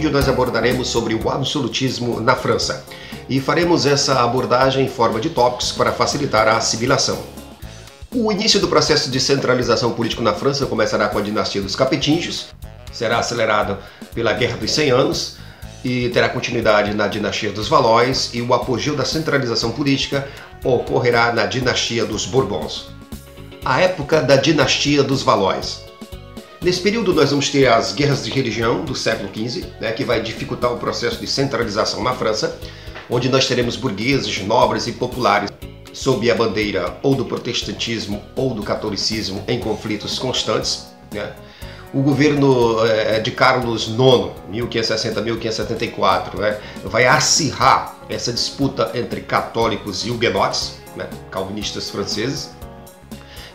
vídeo nós abordaremos sobre o absolutismo na França e faremos essa abordagem em forma de tópicos para facilitar a assimilação. O início do processo de centralização político na França começará com a dinastia dos Capetinhos, será acelerado pela Guerra dos 100 Anos e terá continuidade na dinastia dos Valois e o apogeu da centralização política ocorrerá na dinastia dos Bourbons. A época da dinastia dos Valois Nesse período nós vamos ter as guerras de religião do século XV, né, que vai dificultar o processo de centralização na França, onde nós teremos burgueses, nobres e populares sob a bandeira ou do protestantismo ou do catolicismo em conflitos constantes. Né? O governo é, de Carlos IX, 1560-1574, né, vai acirrar essa disputa entre católicos e huguenotes, né, calvinistas franceses.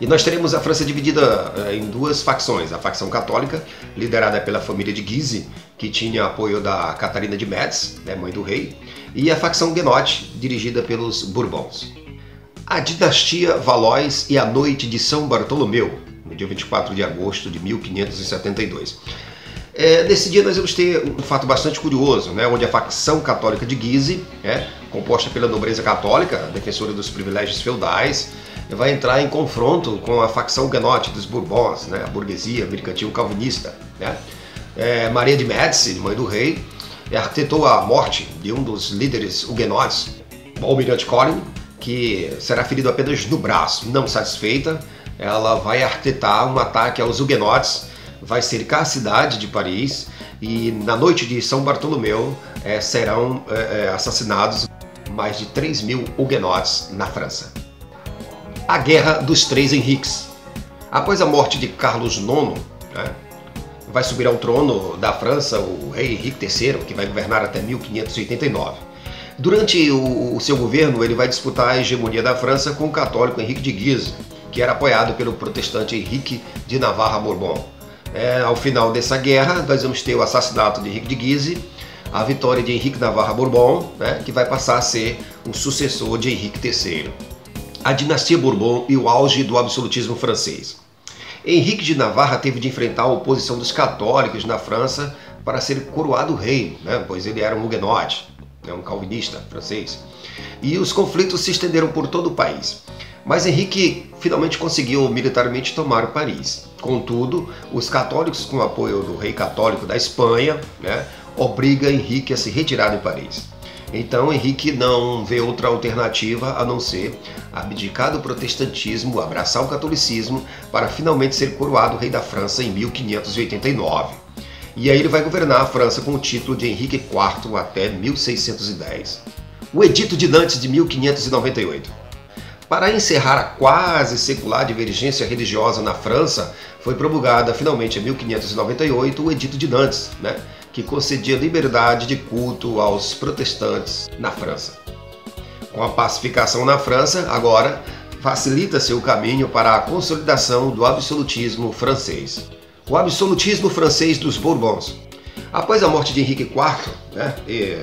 E nós teremos a França dividida eh, em duas facções: a facção católica, liderada pela família de Guise, que tinha apoio da Catarina de Metz, né, mãe do rei, e a facção Guenote, dirigida pelos Bourbons. A dinastia Valois e a Noite de São Bartolomeu, no dia 24 de agosto de 1572. É, nesse dia nós vamos ter um fato bastante curioso, né, onde a facção católica de Guise, é, composta pela nobreza católica, defensora dos privilégios feudais, vai entrar em confronto com a facção huguenote dos Bourbons, né, a burguesia mercantil calvinista. Né. É, Maria de Médici, mãe do rei, arquitetou a morte de um dos líderes huguenotes, o almirante Colin, que será ferido apenas no braço. Não satisfeita, ela vai arquitetar um ataque aos huguenotes, vai cercar a cidade de Paris e na noite de São Bartolomeu é, serão é, assassinados mais de 3 mil huguenotes na França a Guerra dos Três Henriques. Após a morte de Carlos IX, né, vai subir ao trono da França o rei Henrique III, que vai governar até 1589. Durante o, o seu governo, ele vai disputar a hegemonia da França com o católico Henrique de Guise, que era apoiado pelo protestante Henrique de Navarra Bourbon. É, ao final dessa guerra, nós vamos ter o assassinato de Henrique de Guise, a vitória de Henrique Navarra Bourbon, né, que vai passar a ser o sucessor de Henrique III a dinastia Bourbon e o auge do absolutismo francês. Henrique de Navarra teve de enfrentar a oposição dos católicos na França para ser coroado rei, né, pois ele era um huguenote, né, um calvinista francês. E os conflitos se estenderam por todo o país. Mas Henrique finalmente conseguiu militarmente tomar Paris. Contudo, os católicos, com o apoio do rei católico da Espanha, né, obriga Henrique a se retirar de Paris. Então Henrique não vê outra alternativa a não ser abdicar do protestantismo, abraçar o catolicismo para finalmente ser coroado rei da França em 1589. E aí ele vai governar a França com o título de Henrique IV até 1610. O Edito de Nantes de 1598. Para encerrar a quase secular divergência religiosa na França, foi promulgada finalmente em 1598 o Edito de Nantes, né, que concedia liberdade de culto aos protestantes na França. Com a pacificação na França, agora facilita-se o caminho para a consolidação do absolutismo francês. O absolutismo francês dos Bourbons. Após a morte de Henrique IV, né, e,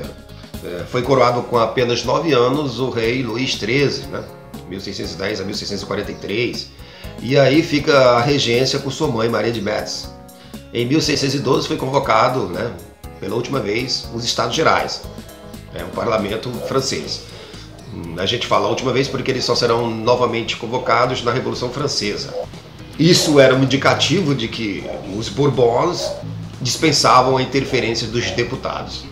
é, foi coroado com apenas nove anos o rei Luís XIII, né, 1610 a 1643, e aí fica a regência com sua mãe Maria de Médici. Em 1612 foi convocado, né, pela última vez, os Estados Gerais, né, o parlamento francês. A gente fala a última vez porque eles só serão novamente convocados na Revolução Francesa. Isso era um indicativo de que os Bourbons dispensavam a interferência dos deputados.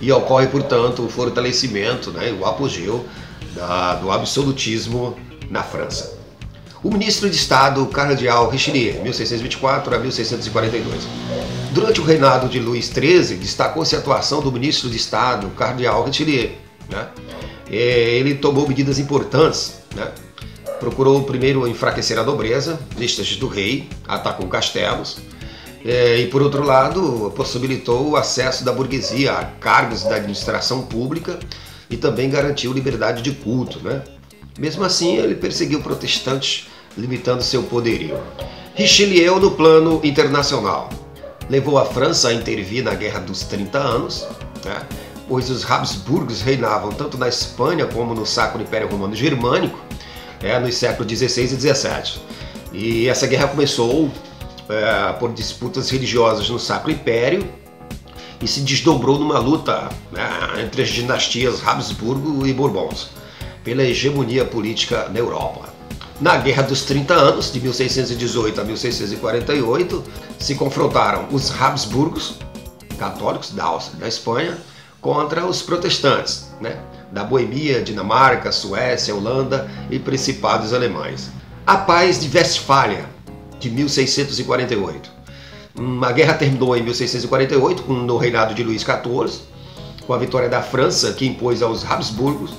E ocorre, portanto, o fortalecimento, né, o apogeu da, do absolutismo na França o ministro de Estado Cardeal Richelieu, 1624 a 1642. Durante o reinado de Luís XIII, destacou-se a atuação do ministro de Estado Cardeal Richelieu. Né? É, ele tomou medidas importantes. Né? Procurou primeiro enfraquecer a nobreza, vistas do rei, atacou castelos, é, e por outro lado, possibilitou o acesso da burguesia a cargos da administração pública e também garantiu liberdade de culto. Né? Mesmo assim, ele perseguiu protestantes limitando seu poderio. Richelieu no plano internacional. Levou a França a intervir na Guerra dos 30 Anos, né? pois os Habsburgos reinavam tanto na Espanha como no Sacro Império Romano Germânico, é, nos séculos 16 e 17. E essa guerra começou é, por disputas religiosas no Sacro Império e se desdobrou numa luta né, entre as dinastias Habsburgo e Bourbons pela hegemonia política na Europa. Na Guerra dos 30 Anos, de 1618 a 1648, se confrontaram os Habsburgos, católicos da Áustria da Espanha, contra os protestantes, né, da Boemia, Dinamarca, Suécia, Holanda e principados alemães. A Paz de Westfália, de 1648. A guerra terminou em 1648, no reinado de Luís XIV, com a vitória da França, que impôs aos Habsburgos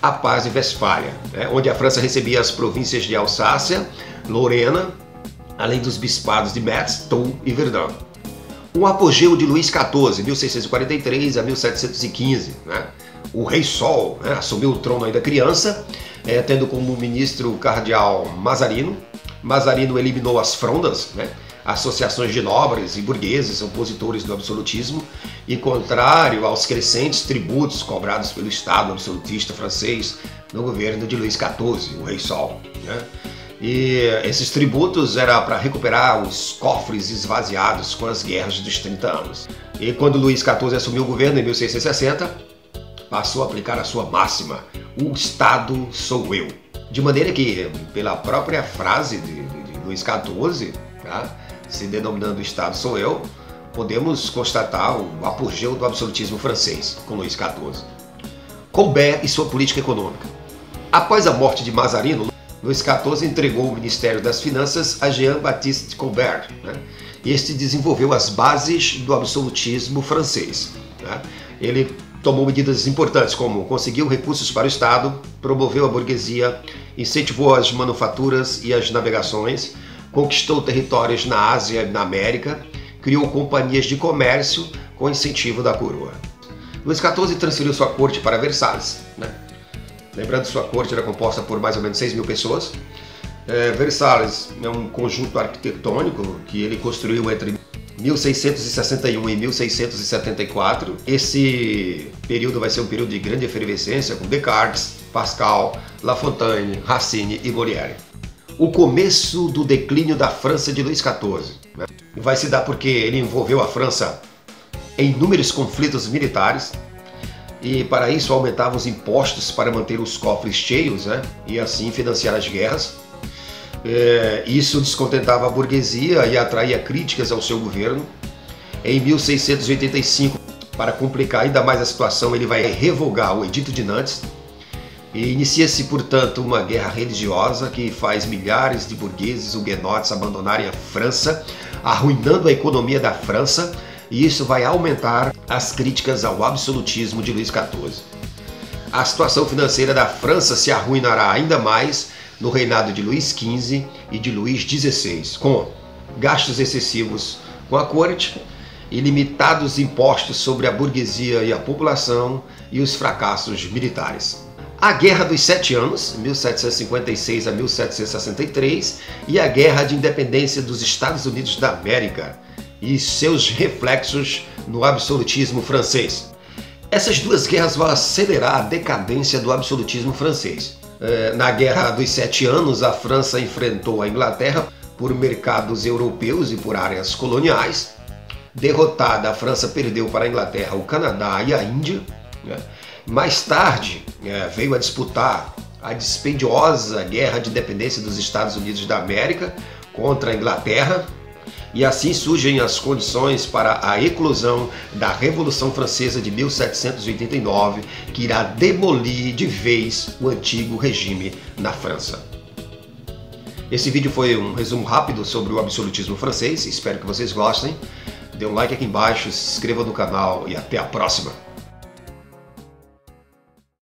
a Paz de Westfália, né, onde a França recebia as províncias de Alsácia, Lorena, além dos bispados de Metz, Toul e Verdun. O apogeu de Luís XIV, 1643 a 1715, né, o Rei Sol né, assumiu o trono ainda criança, é, tendo como ministro o cardeal Mazarino. Mazarino eliminou as frondas, né, associações de nobres e burgueses opositores do absolutismo e contrário aos crescentes tributos cobrados pelo Estado absolutista francês no governo de Luís XIV, o Rei Sol. Né? E esses tributos era para recuperar os cofres esvaziados com as guerras dos 30 anos. E quando Luís XIV assumiu o governo em 1660, passou a aplicar a sua máxima: o Estado sou eu. De maneira que, pela própria frase de, de, de Luís XIV, tá? se denominando Estado sou eu, podemos constatar o apogeu do absolutismo francês com Luís XIV. Colbert e sua política econômica. Após a morte de Mazarino, Luís XIV entregou o Ministério das Finanças a Jean-Baptiste Colbert. Né? Este desenvolveu as bases do absolutismo francês. Né? Ele tomou medidas importantes, como conseguiu recursos para o Estado, promoveu a burguesia, incentivou as manufaturas e as navegações, conquistou territórios na Ásia e na América, criou companhias de comércio com incentivo da coroa. Luís XIV transferiu sua corte para Versalhes. Né? Lembrando sua corte era composta por mais ou menos 6 mil pessoas. É, Versalhes é um conjunto arquitetônico que ele construiu entre 1661 e 1674. Esse período vai ser um período de grande efervescência com Descartes, Pascal, La Fontaine, Racine e Molière o começo do declínio da França de Luís XIV. Né? Vai se dar porque ele envolveu a França em inúmeros conflitos militares e para isso aumentava os impostos para manter os cofres cheios né? e assim financiar as guerras. É, isso descontentava a burguesia e atraía críticas ao seu governo. Em 1685, para complicar ainda mais a situação, ele vai revogar o Edito de Nantes, e inicia-se, portanto, uma guerra religiosa que faz milhares de burgueses huguenotes abandonarem a França, arruinando a economia da França, e isso vai aumentar as críticas ao absolutismo de Luís XIV. A situação financeira da França se arruinará ainda mais no reinado de Luís XV e de Luís XVI, com gastos excessivos com a corte, ilimitados impostos sobre a burguesia e a população e os fracassos militares a Guerra dos Sete Anos, 1756 a 1763, e a Guerra de Independência dos Estados Unidos da América e seus reflexos no absolutismo francês. Essas duas guerras vão acelerar a decadência do absolutismo francês. É, na Guerra dos Sete Anos, a França enfrentou a Inglaterra por mercados europeus e por áreas coloniais. Derrotada, a França perdeu para a Inglaterra o Canadá e a Índia. Né? Mais tarde, é, veio a disputar a dispendiosa guerra de independência dos Estados Unidos da América contra a Inglaterra, e assim surgem as condições para a eclosão da Revolução Francesa de 1789, que irá demolir de vez o antigo regime na França. Esse vídeo foi um resumo rápido sobre o absolutismo francês, espero que vocês gostem. Dê um like aqui embaixo, se inscreva no canal e até a próxima!